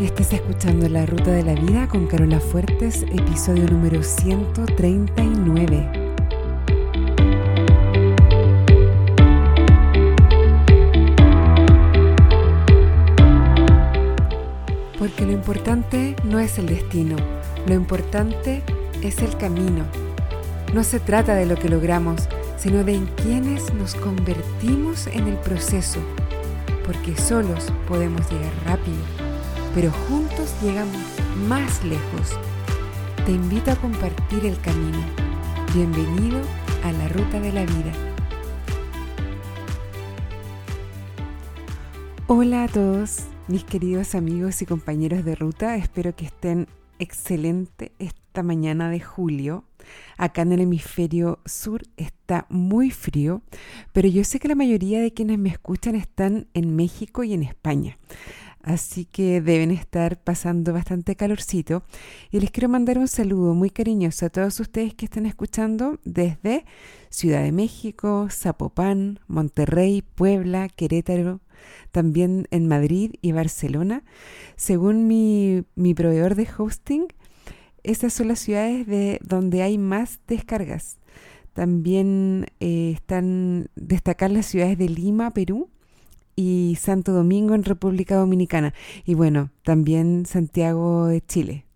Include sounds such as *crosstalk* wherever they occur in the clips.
Estás escuchando La Ruta de la Vida con Carola Fuertes, episodio número 139. Porque lo importante no es el destino, lo importante es el camino. No se trata de lo que logramos, sino de en quienes nos convertimos en el proceso, porque solos podemos llegar rápido, pero juntos llegamos más lejos. Te invito a compartir el camino. Bienvenido a la ruta de la vida. Hola a todos, mis queridos amigos y compañeros de ruta, espero que estén excelente esta mañana de julio. Acá en el hemisferio sur está muy frío, pero yo sé que la mayoría de quienes me escuchan están en México y en España. Así que deben estar pasando bastante calorcito. Y les quiero mandar un saludo muy cariñoso a todos ustedes que están escuchando desde Ciudad de México, Zapopan, Monterrey, Puebla, Querétaro, también en Madrid y Barcelona. Según mi, mi proveedor de hosting, esas son las ciudades de donde hay más descargas. También eh, están destacar las ciudades de Lima, Perú, y Santo Domingo en República Dominicana. Y bueno, también Santiago de Chile.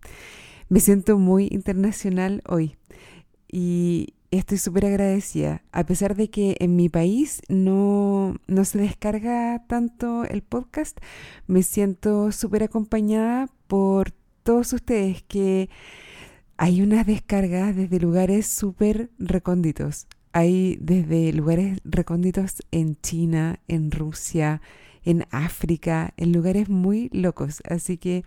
Me siento muy internacional hoy y estoy súper agradecida. A pesar de que en mi país no, no se descarga tanto el podcast, me siento súper acompañada por todos ustedes que hay unas descargas desde lugares súper recónditos. Hay desde lugares recónditos en China, en Rusia, en África, en lugares muy locos. Así que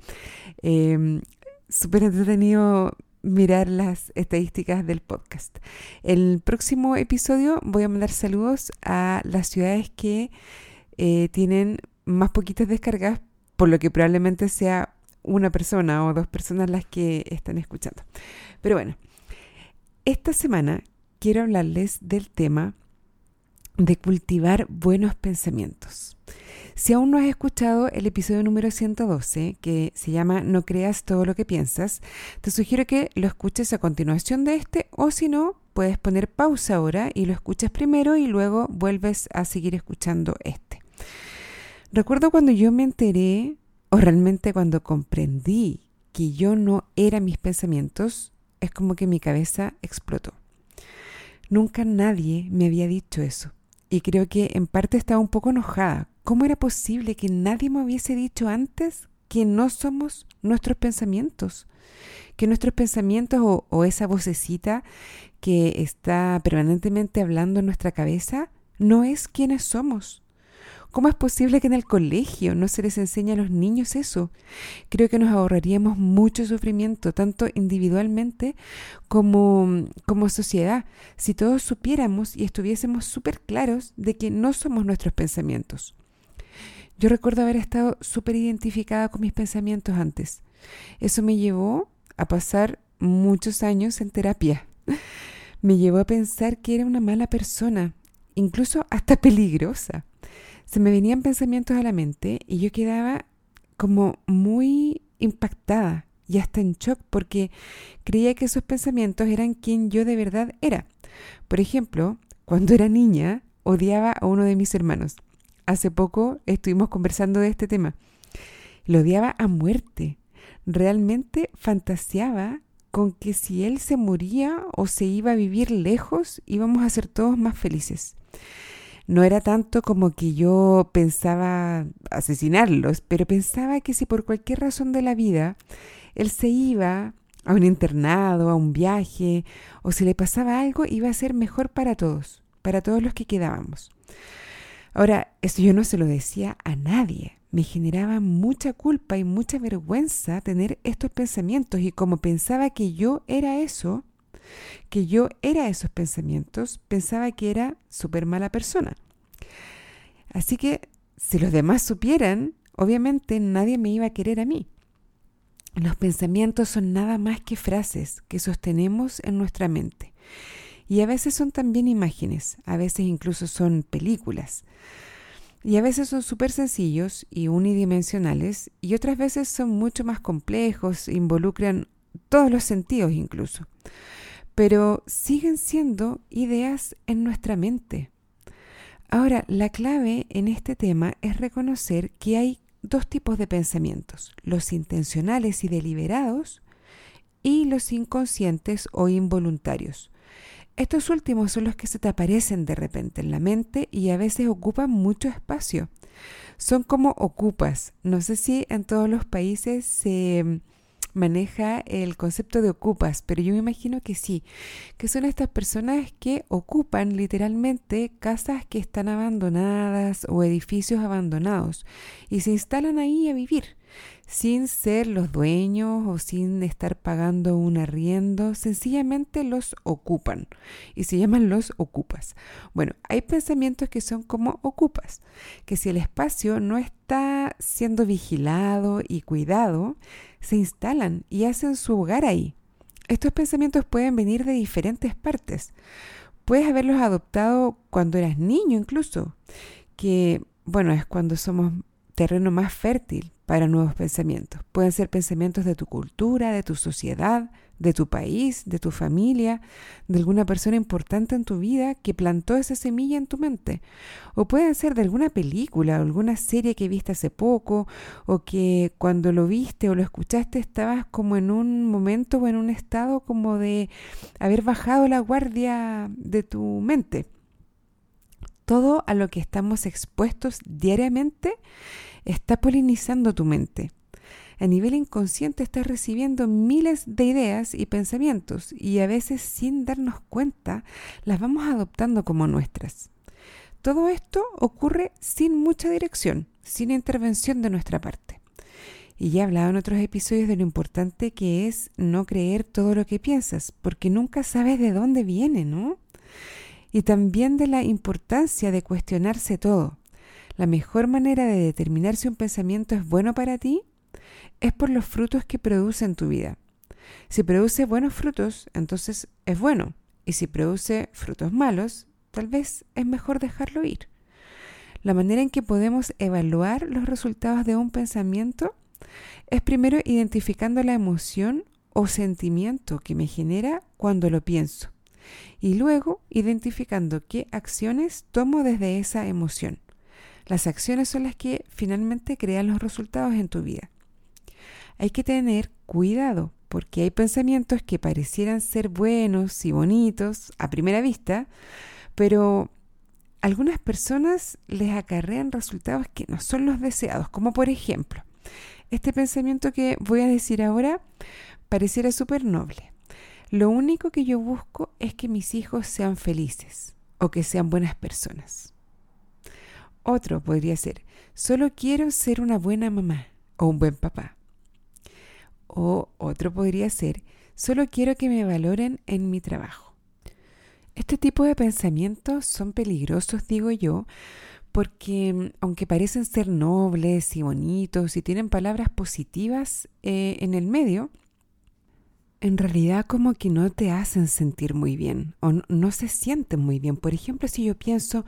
eh, súper entretenido mirar las estadísticas del podcast. El próximo episodio voy a mandar saludos a las ciudades que eh, tienen más poquitas descargas, por lo que probablemente sea una persona o dos personas las que están escuchando. Pero bueno, esta semana quiero hablarles del tema de cultivar buenos pensamientos. Si aún no has escuchado el episodio número 112, que se llama No creas todo lo que piensas, te sugiero que lo escuches a continuación de este o si no, puedes poner pausa ahora y lo escuchas primero y luego vuelves a seguir escuchando este. Recuerdo cuando yo me enteré o realmente cuando comprendí que yo no era mis pensamientos, es como que mi cabeza explotó. Nunca nadie me había dicho eso. Y creo que en parte estaba un poco enojada. ¿Cómo era posible que nadie me hubiese dicho antes que no somos nuestros pensamientos? Que nuestros pensamientos o, esa vocecita que está permanentemente hablando en nuestra cabeza no es quienes somos. ¿Cómo es posible que en el colegio no se les enseñe a los niños eso? Creo que nos ahorraríamos mucho sufrimiento, tanto individualmente como, como sociedad, si todos supiéramos y estuviésemos súper claros de que no somos nuestros pensamientos. Yo recuerdo haber estado súper identificada con mis pensamientos antes. Eso me llevó a pasar muchos años en terapia. *laughs* Me llevó a pensar que era una mala persona, incluso hasta peligrosa se me venían pensamientos a la mente y yo quedaba como muy impactada y hasta en shock porque creía que esos pensamientos eran quien yo de verdad era. Por ejemplo, cuando era niña odiaba a uno de mis hermanos. Hace poco estuvimos conversando de este tema. Lo odiaba a muerte. Realmente fantaseaba con que si él se moría o se iba a vivir lejos, íbamos a ser todos más felices no era tanto como que yo pensaba asesinarlos, pero pensaba que si por cualquier razón de la vida él se iba a un internado, a un viaje, o si le pasaba algo, iba a ser mejor para todos, para todos los que quedábamos. Ahora, eso yo no se lo decía a nadie. Me generaba mucha culpa y mucha vergüenza tener estos pensamientos y como pensaba que yo era eso, que yo era esos pensamientos, pensaba que era súper mala persona. Así que si los demás supieran, obviamente nadie me iba a querer a mí. Los pensamientos son nada más que frases que sostenemos en nuestra mente. Y a veces son también imágenes, a veces incluso son películas. Y a veces son súper sencillos y unidimensionales y otras veces son mucho más complejos, involucran todos los sentidos incluso. Pero siguen siendo ideas en nuestra mente. Ahora, la clave en este tema es reconocer que hay dos tipos de pensamientos, los intencionales y deliberados y los inconscientes o involuntarios. Estos últimos son los que se te aparecen de repente en la mente y a veces ocupan mucho espacio. Son como ocupas. No sé si en todos los países se maneja el concepto de ocupas, pero yo me imagino que sí, que son estas personas que ocupan literalmente casas que están abandonadas o edificios abandonados y se instalan ahí a vivir sin ser los dueños o sin estar pagando un arriendo, sencillamente los ocupan y se llaman los ocupas. Bueno, hay pensamientos que son como ocupas, que si el espacio no está siendo vigilado y cuidado, se instalan y hacen su hogar ahí. Estos pensamientos pueden venir de diferentes partes. Puedes haberlos adoptado cuando eras niño incluso, que bueno, es cuando somos terreno más fértil para nuevos pensamientos. Pueden ser pensamientos de tu cultura, de tu sociedad, de tu país, de tu familia, de alguna persona importante en tu vida que plantó esa semilla en tu mente. O pueden ser de alguna película o alguna serie que viste hace poco o que cuando lo viste o lo escuchaste estabas como en un momento o en un estado como de haber bajado la guardia de tu mente. Todo a lo que estamos expuestos diariamente está polinizando tu mente. A nivel inconsciente estás recibiendo miles de ideas y pensamientos y a veces sin darnos cuenta las vamos adoptando como nuestras. Todo esto ocurre sin mucha dirección, sin intervención de nuestra parte. Y ya he hablado en otros episodios de lo importante que es no creer todo lo que piensas, porque nunca sabes de dónde viene, ¿no? Y también de la importancia de cuestionarse todo. La mejor manera de determinar si un pensamiento es bueno para ti es por los frutos que produce en tu vida. Si produce buenos frutos, entonces es bueno. Y si produce frutos malos, tal vez es mejor dejarlo ir. La manera en que podemos evaluar los resultados de un pensamiento es primero identificando la emoción o sentimiento que me genera cuando lo pienso y luego identificando qué acciones tomo desde esa emoción. Las acciones son las que finalmente crean los resultados en tu vida. Hay que tener cuidado porque hay pensamientos que parecieran ser buenos y bonitos a primera vista, pero algunas personas les acarrean resultados que no son los deseados, como por ejemplo, este pensamiento que voy a decir ahora pareciera súper noble. Lo único que yo busco es que mis hijos sean felices o que sean buenas personas. Otro podría ser, solo quiero ser una buena mamá o un buen papá. O otro podría ser, solo quiero que me valoren en mi trabajo. Este tipo de pensamientos son peligrosos, digo yo, porque mm, aunque parecen ser nobles y bonitos y tienen palabras positivas eh, en el medio, en realidad como que no te hacen sentir muy bien o no se sienten muy bien. Por ejemplo, si yo pienso,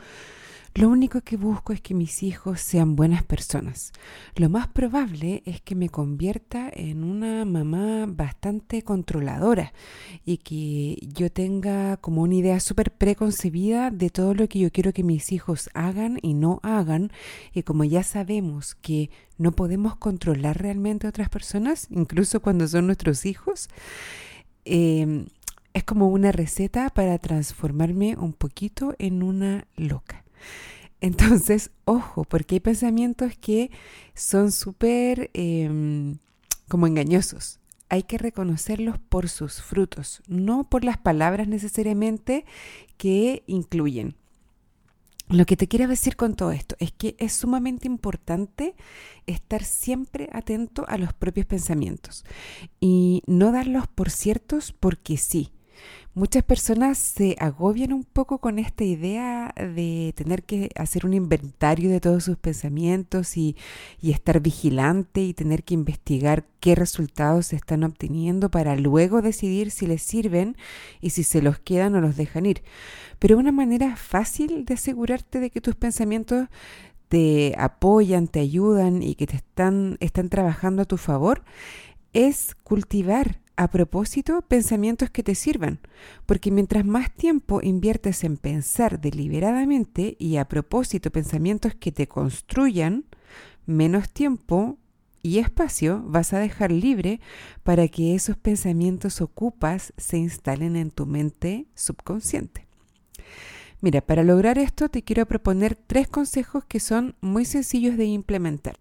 lo único que busco es que mis hijos sean buenas personas. Lo más probable es que me convierta en una mamá bastante controladora y que yo tenga como una idea súper preconcebida de todo lo que yo quiero que mis hijos hagan y no hagan. Y como ya sabemos que no podemos controlar realmente a otras personas, incluso cuando son nuestros hijos, eh, es como una receta para transformarme un poquito en una loca. Entonces, ojo, porque hay pensamientos que son súper em, como engañosos. Hay que reconocerlos por sus frutos, no por las palabras necesariamente que incluyen. Lo que te quiero decir con todo esto es que es sumamente importante estar siempre atento a los propios pensamientos y no darlos por ciertos porque sí. Muchas personas se agobian un poco con esta idea de tener que hacer un inventario de todos sus pensamientos y, estar vigilante y tener que investigar qué resultados se están obteniendo para luego decidir si les sirven y si se los quedan o los dejan ir. Pero una manera fácil de asegurarte de que tus pensamientos te apoyan, te ayudan y que te están, están trabajando a tu favor, es cultivar a propósito pensamientos que te sirvan, porque mientras más tiempo inviertes en pensar deliberadamente y a propósito pensamientos que te construyan, menos tiempo y espacio vas a dejar libre para que esos pensamientos ocupas se instalen en tu mente subconsciente. Mira, para lograr esto te quiero proponer tres consejos que son muy sencillos de implementar.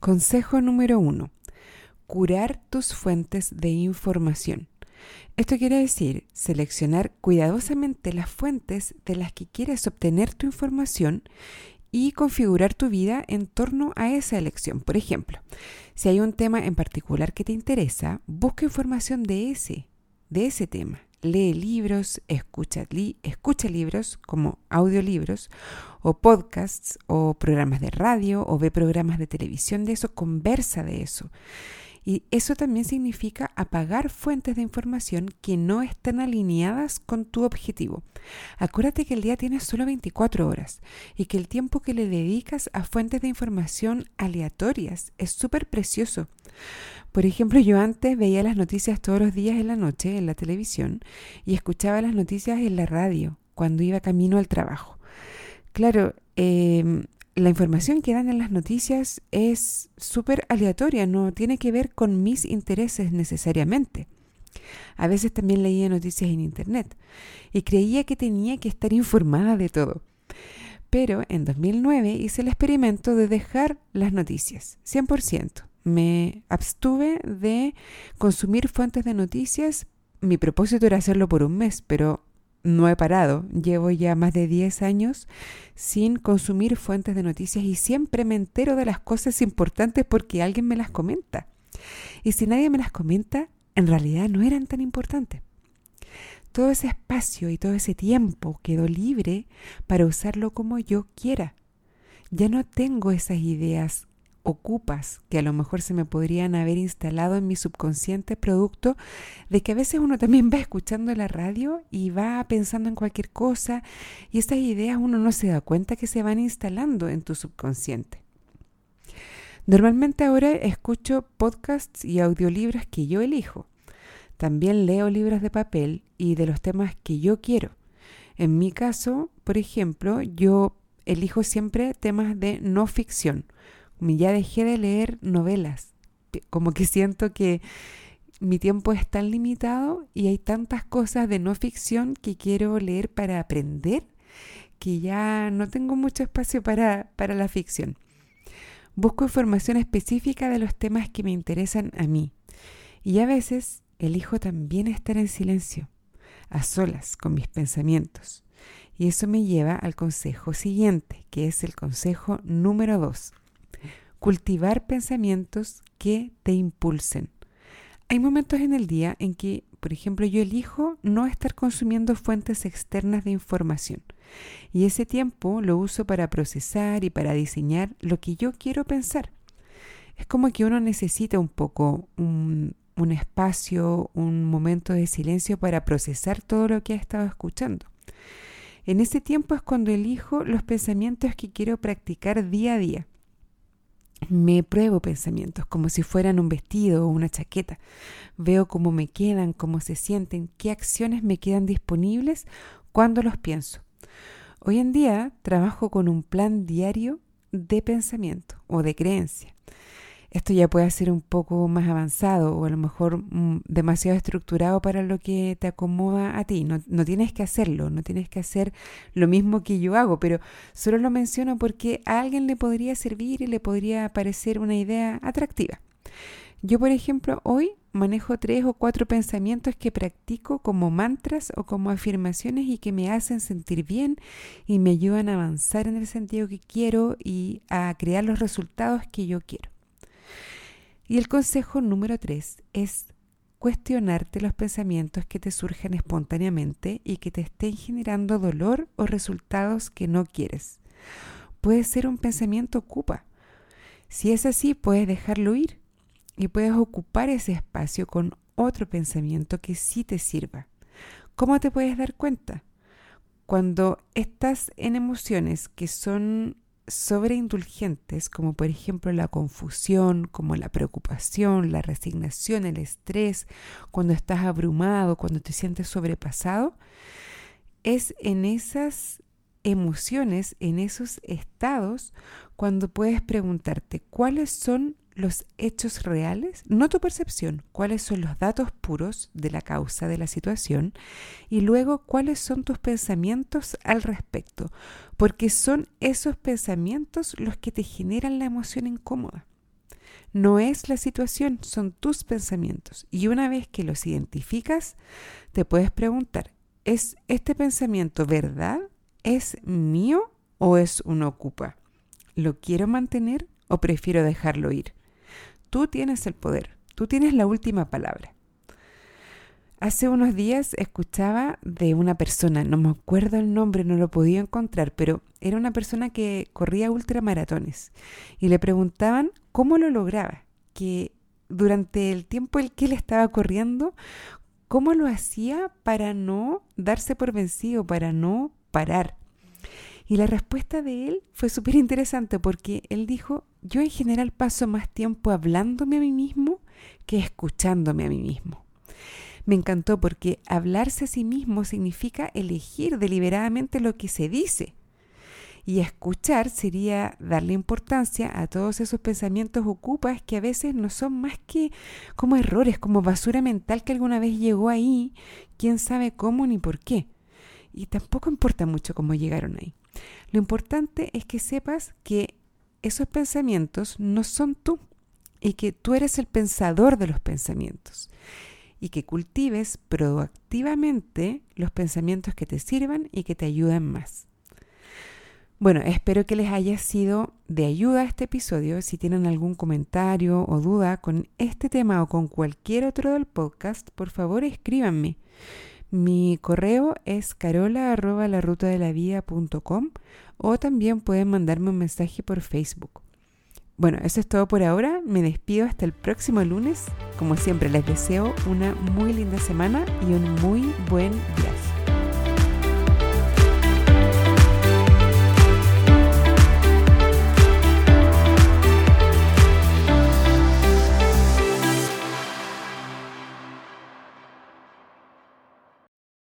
Consejo número uno, curar tus fuentes de información. Esto quiere decir seleccionar cuidadosamente las fuentes de las que quieres obtener tu información y configurar tu vida en torno a esa elección. Por ejemplo, si hay un tema en particular que te interesa, busca información de ese, de ese tema lee libros, escucha, escucha libros como audiolibros o podcasts o programas de radio o ve programas de televisión de eso, conversa de eso. Y eso también significa apagar fuentes de información que no están alineadas con tu objetivo. Acuérdate que el día tiene solo 24 horas y que el tiempo que le dedicas a fuentes de información aleatorias es súper precioso. Por ejemplo, yo antes veía las noticias todos los días en la noche en la televisión y escuchaba las noticias en la radio cuando iba camino al trabajo. Claro, em, la información que dan en las noticias es súper aleatoria, no tiene que ver con mis intereses necesariamente. A veces también leía noticias en Internet y creía que tenía que estar informada de todo. Pero en 2009 hice el experimento de dejar las noticias, 100%. Me abstuve de consumir fuentes de noticias. Mi propósito era hacerlo por un mes, pero no he parado. Llevo ya más de 10 años sin consumir fuentes de noticias y siempre me entero de las cosas importantes porque alguien me las comenta. Y si nadie me las comenta, en realidad no eran tan importantes. Todo ese espacio y todo ese tiempo quedó libre para usarlo como yo quiera. Ya no tengo esas ideas ocupas que a lo mejor se me podrían haber instalado en mi subconsciente producto de que a veces uno también *laughs* va escuchando la radio y va pensando en cualquier cosa y esas ideas uno no se da cuenta que se van instalando en tu subconsciente. Normalmente ahora escucho podcasts y audiolibros que yo elijo. También leo libros de papel y de los temas que yo quiero. En mi caso, por ejemplo, yo elijo siempre temas de no ficción ya dejé de leer novelas, como que siento que mi tiempo es tan limitado y hay tantas cosas de no ficción que quiero leer para aprender que ya no tengo mucho espacio para, para la ficción. Busco información específica de los temas que me interesan a mí y a veces elijo también estar en silencio, a solas con mis pensamientos. Y eso me lleva al consejo siguiente, que es el consejo número dos cultivar pensamientos que te impulsen. Hay momentos en el día en que, por ejemplo, yo elijo no estar consumiendo fuentes externas de información y ese tiempo lo uso para procesar y para diseñar lo que yo quiero pensar. Es como que uno necesita un poco un, espacio, un momento de silencio para procesar todo lo que ha estado escuchando. En ese tiempo es cuando elijo los pensamientos que quiero practicar día a día me pruebo pensamientos como si fueran un vestido o una chaqueta. Veo cómo me quedan, cómo se sienten, qué acciones me quedan disponibles cuando los pienso. Hoy en día trabajo con un plan diario de pensamiento o de creencia. Esto ya puede ser un poco más avanzado o a lo mejor mm, demasiado estructurado para lo que te acomoda a ti. No, no, tienes que hacerlo, no tienes que hacer lo mismo que yo hago, pero solo lo menciono porque a alguien le podría servir y le podría parecer una idea atractiva. Yo, por ejemplo, hoy manejo tres o cuatro pensamientos que practico como mantras o como afirmaciones y que me hacen sentir bien y me ayudan a avanzar en el sentido que quiero y a crear los resultados que yo quiero. Y el consejo número tres es cuestionarte los pensamientos que te surgen espontáneamente y que te estén generando dolor o resultados que no quieres. Puede ser un pensamiento ocupa. Si es así, puedes dejarlo ir y puedes ocupar ese espacio con otro pensamiento que sí te sirva. ¿Cómo te puedes dar cuenta? Cuando estás en emociones que son sobreindulgentes, como por ejemplo la confusión, como la preocupación, la resignación, el estrés, cuando estás abrumado, cuando te sientes sobrepasado, es en esas emociones, en esos estados, cuando puedes preguntarte cuáles son los hechos reales, no tu percepción, cuáles son los datos puros de la causa de la situación y luego cuáles son tus pensamientos al respecto, porque son esos pensamientos los que te generan la emoción incómoda. No es la situación, son tus pensamientos. Y una vez que los identificas, te puedes preguntar, ¿es este pensamiento verdad? ¿Es mío o es un ocupa? ¿Lo quiero mantener o prefiero dejarlo ir? Tú tienes el poder, tú tienes la última palabra. Hace unos días escuchaba de una persona, no me acuerdo el nombre, no lo podía encontrar, pero era una persona que corría ultramaratones y le preguntaban cómo lo lograba, que durante el tiempo el que él estaba corriendo, cómo lo hacía para no darse por vencido, para no parar. Y la respuesta de él fue súper interesante porque él dijo, yo en general paso más tiempo hablándome a mí mismo que escuchándome a mí mismo. Me encantó porque hablarse a sí mismo significa elegir deliberadamente lo que se dice. Y escuchar sería darle importancia a todos esos pensamientos ocupas que a veces no son más que como errores, como basura mental que alguna vez llegó ahí, quién sabe cómo ni por qué. Y tampoco importa mucho cómo llegaron ahí. Lo importante es que sepas que esos pensamientos no son tú y que tú eres el pensador de los pensamientos y que cultives proactivamente los pensamientos que te sirvan y que te ayuden más. Bueno, espero que les haya sido de ayuda este episodio. Si tienen algún comentario o duda con este tema o con cualquier otro del podcast, por favor escríbanme. Mi correo es carola o también pueden mandarme un mensaje por Facebook. Bueno, eso es todo por ahora. Me despido hasta el próximo lunes. Como siempre, les deseo una muy linda semana y un muy buen día.